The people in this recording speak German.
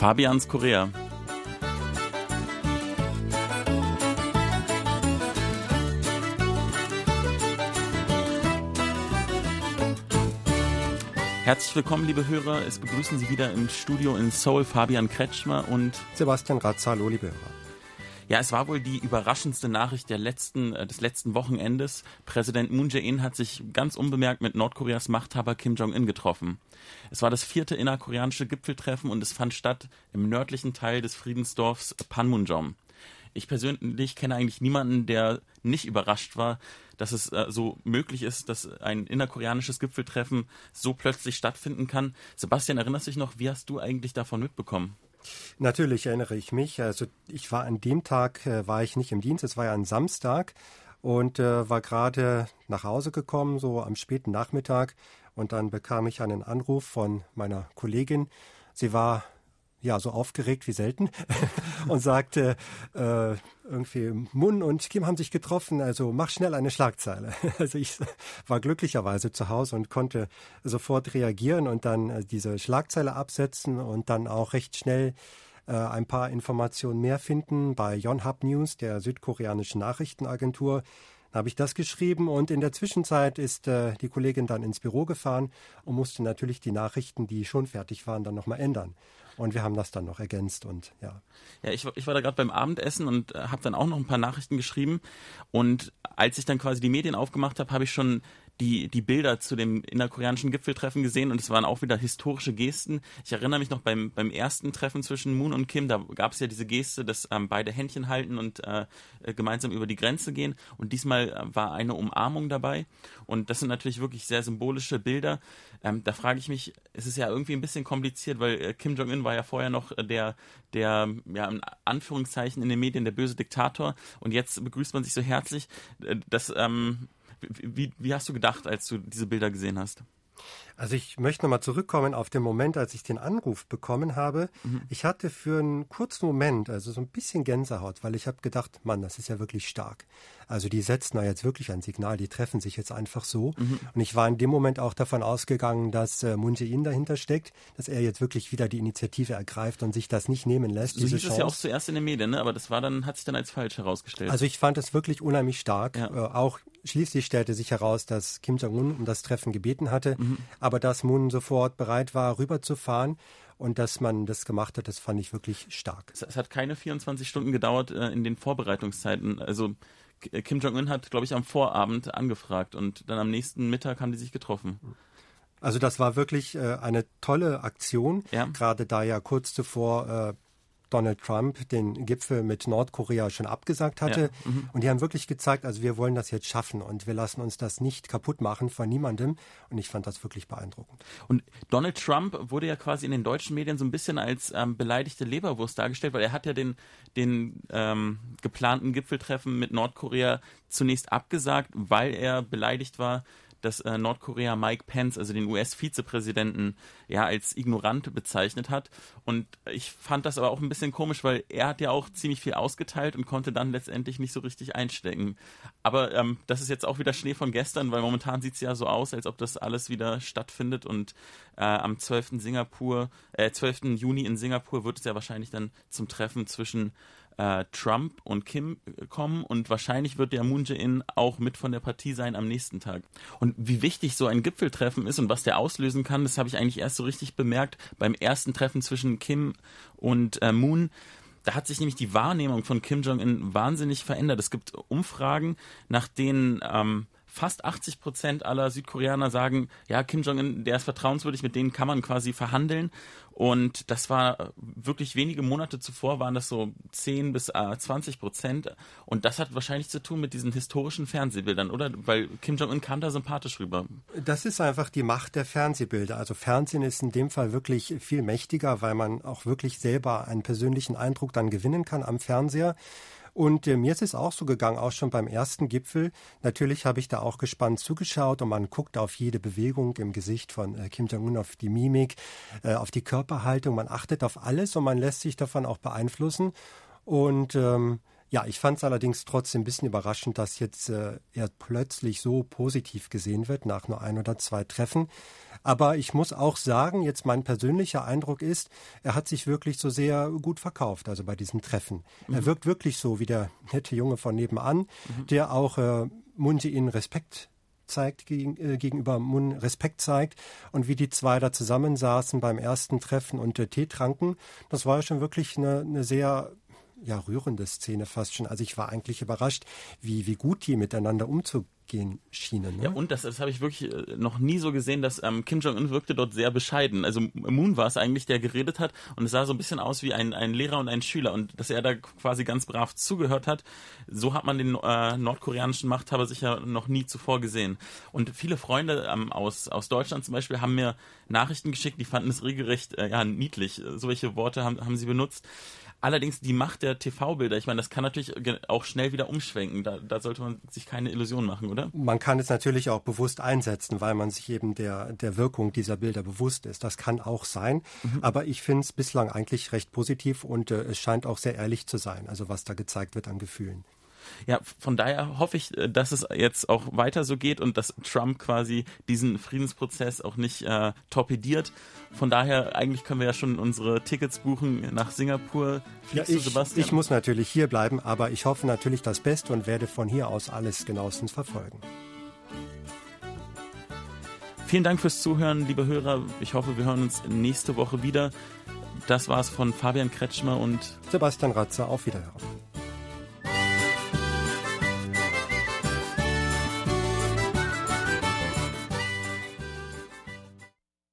Fabians Korea. Herzlich willkommen, liebe Hörer. Es begrüßen Sie wieder im Studio in Seoul Fabian Kretschmer und Sebastian Ratz. Hallo, liebe Hörer. Ja, es war wohl die überraschendste Nachricht der letzten, äh, des letzten Wochenendes. Präsident Moon Jae-in hat sich ganz unbemerkt mit Nordkoreas Machthaber Kim Jong-un getroffen. Es war das vierte innerkoreanische Gipfeltreffen und es fand statt im nördlichen Teil des Friedensdorfs Panmunjom. Ich persönlich kenne eigentlich niemanden, der nicht überrascht war, dass es äh, so möglich ist, dass ein innerkoreanisches Gipfeltreffen so plötzlich stattfinden kann. Sebastian, erinnerst du dich noch, wie hast du eigentlich davon mitbekommen? Natürlich erinnere ich mich. Also ich war an dem Tag, äh, war ich nicht im Dienst, es war ja ein Samstag und äh, war gerade nach Hause gekommen, so am späten Nachmittag. Und dann bekam ich einen Anruf von meiner Kollegin. Sie war ja, so aufgeregt wie selten und sagte, äh, irgendwie Mun und Kim haben sich getroffen, also mach schnell eine Schlagzeile. Also ich war glücklicherweise zu Hause und konnte sofort reagieren und dann äh, diese Schlagzeile absetzen und dann auch recht schnell äh, ein paar Informationen mehr finden bei Yonhap News, der südkoreanischen Nachrichtenagentur. Da habe ich das geschrieben und in der Zwischenzeit ist äh, die Kollegin dann ins Büro gefahren und musste natürlich die Nachrichten, die schon fertig waren, dann nochmal ändern. Und wir haben das dann noch ergänzt und ja. Ja, ich, ich war da gerade beim Abendessen und äh, habe dann auch noch ein paar Nachrichten geschrieben. Und als ich dann quasi die Medien aufgemacht habe, habe ich schon die, die Bilder zu dem innerkoreanischen Gipfeltreffen gesehen und es waren auch wieder historische Gesten. Ich erinnere mich noch beim, beim ersten Treffen zwischen Moon und Kim, da gab es ja diese Geste, dass ähm, beide Händchen halten und äh, äh gemeinsam über die Grenze gehen. Und diesmal äh, war eine Umarmung dabei. Und das sind natürlich wirklich sehr symbolische Bilder. Ähm, da frage ich mich, es ist ja irgendwie ein bisschen kompliziert, weil äh, Kim Jong-un war ja vorher noch äh, der, der, ja, in Anführungszeichen in den Medien der böse Diktator. Und jetzt begrüßt man sich so herzlich. Äh, das, ähm, wie, wie hast du gedacht, als du diese Bilder gesehen hast? Also ich möchte nochmal zurückkommen auf den Moment, als ich den Anruf bekommen habe. Mhm. Ich hatte für einen kurzen Moment, also so ein bisschen Gänsehaut, weil ich habe gedacht, Mann, das ist ja wirklich stark. Also die setzen da jetzt wirklich ein Signal, die treffen sich jetzt einfach so. Mhm. Und ich war in dem Moment auch davon ausgegangen, dass äh, Moon Jae-in dahinter steckt, dass er jetzt wirklich wieder die Initiative ergreift und sich das nicht nehmen lässt. So hieß es ja auch zuerst in den Medien, ne? aber das war dann, hat sich dann als falsch herausgestellt. Also ich fand es wirklich unheimlich stark. Ja. Äh, auch schließlich stellte sich heraus, dass Kim Jong-un um das Treffen gebeten hatte. Mhm aber dass Moon sofort bereit war, rüberzufahren und dass man das gemacht hat, das fand ich wirklich stark. Es, es hat keine 24 Stunden gedauert äh, in den Vorbereitungszeiten. Also Kim Jong-un hat, glaube ich, am Vorabend angefragt und dann am nächsten Mittag haben die sich getroffen. Also das war wirklich äh, eine tolle Aktion, ja. gerade da ja kurz zuvor äh, Donald Trump den Gipfel mit Nordkorea schon abgesagt hatte. Ja. Mhm. Und die haben wirklich gezeigt, also wir wollen das jetzt schaffen und wir lassen uns das nicht kaputt machen von niemandem. Und ich fand das wirklich beeindruckend. Und Donald Trump wurde ja quasi in den deutschen Medien so ein bisschen als ähm, beleidigte Leberwurst dargestellt, weil er hat ja den, den ähm, geplanten Gipfeltreffen mit Nordkorea zunächst abgesagt, weil er beleidigt war, dass äh, Nordkorea Mike Pence, also den US-Vizepräsidenten, ja als ignorant bezeichnet hat. Und ich fand das aber auch ein bisschen komisch, weil er hat ja auch ziemlich viel ausgeteilt und konnte dann letztendlich nicht so richtig einstecken. Aber ähm, das ist jetzt auch wieder Schnee von gestern, weil momentan sieht es ja so aus, als ob das alles wieder stattfindet und äh, am 12. Singapur, äh, 12. Juni in Singapur wird es ja wahrscheinlich dann zum Treffen zwischen äh, Trump und Kim kommen und wahrscheinlich wird der Moon Jae-in auch mit von der Partie sein am nächsten Tag. Und wie wichtig so ein Gipfeltreffen ist und was der auslösen kann, das habe ich eigentlich erst so richtig bemerkt beim ersten Treffen zwischen Kim und äh, Moon da hat sich nämlich die Wahrnehmung von Kim Jong-un wahnsinnig verändert. Es gibt Umfragen, nach denen ähm, fast 80 Prozent aller Südkoreaner sagen, ja, Kim Jong-un, der ist vertrauenswürdig, mit denen kann man quasi verhandeln. Und das war wirklich wenige Monate zuvor, waren das so 10 bis 20 Prozent. Und das hat wahrscheinlich zu tun mit diesen historischen Fernsehbildern, oder? Weil Kim Jong-un kam da sympathisch rüber. Das ist einfach die Macht der Fernsehbilder. Also Fernsehen ist in dem Fall wirklich viel mächtiger, weil man auch wirklich selber einen persönlichen Eindruck dann gewinnen kann am Fernseher. Und äh, mir ist es auch so gegangen, auch schon beim ersten Gipfel. Natürlich habe ich da auch gespannt zugeschaut und man guckt auf jede Bewegung im Gesicht von äh, Kim Jong-un, auf die Mimik, äh, auf die Körperhaltung. Man achtet auf alles und man lässt sich davon auch beeinflussen. Und ähm, Ja, ich fand es allerdings trotzdem ein bisschen überraschend, dass jetzt äh, er plötzlich so positiv gesehen wird nach nur ein oder zwei Treffen. Aber ich muss auch sagen, jetzt mein persönlicher Eindruck ist, er hat sich wirklich so sehr gut verkauft, also bei diesen Treffen. Mhm. Er wirkt wirklich so wie der nette Junge von nebenan, mhm. der auch äh, Munji in Respekt zeigt gegen, äh, gegenüber Mun Respekt zeigt und wie die zwei da zusammensaßen beim ersten Treffen und äh, Tee tranken, das war ja schon wirklich eine, eine sehr ja, rührende Szene fast schon. Also ich war eigentlich überrascht, wie, wie gut die miteinander umzugehen schienen. Ne? Ja, und das, das habe ich wirklich äh, noch nie so gesehen, dass ähm, Kim Jong-un wirkte dort sehr bescheiden. Also Moon war es eigentlich, der geredet hat und es sah so ein bisschen aus wie ein, ein Lehrer und ein Schüler und dass er da quasi ganz brav zugehört hat. So hat man den äh, nordkoreanischen Machthaber sicher noch nie zuvor gesehen. Und viele Freunde ähm, aus, aus Deutschland zum Beispiel haben mir Nachrichten geschickt, die fanden es regelrecht äh, ja, niedlich. Solche Worte haben, haben sie benutzt. Allerdings die Macht der TV-Bilder, ich meine, das kann natürlich auch schnell wieder umschwenken. Da, da sollte man sich keine Illusion machen, oder? Man kann es natürlich auch bewusst einsetzen, weil man sich eben der, der Wirkung dieser Bilder bewusst ist. Das kann auch sein. Mhm. Aber ich finde es bislang eigentlich recht positiv und äh, es scheint auch sehr ehrlich zu sein, also was da gezeigt wird an Gefühlen. Ja, von daher hoffe ich, äh, dass es jetzt auch weiter so geht und dass Trump quasi diesen Friedensprozess auch nicht äh, torpediert. Von daher, eigentlich können wir ja schon unsere Tickets buchen nach Singapur. Ja, ich, Sebastian? ich muss natürlich hier bleiben, aber ich hoffe natürlich das Beste und werde von hier aus alles genauestens verfolgen. Vielen Dank fürs Zuhören, liebe Hörer. Ich hoffe, wir hören uns nächste Woche wieder. Das war's von Fabian Kretschmer und Sebastian Ratzer. Auf Wiederhören.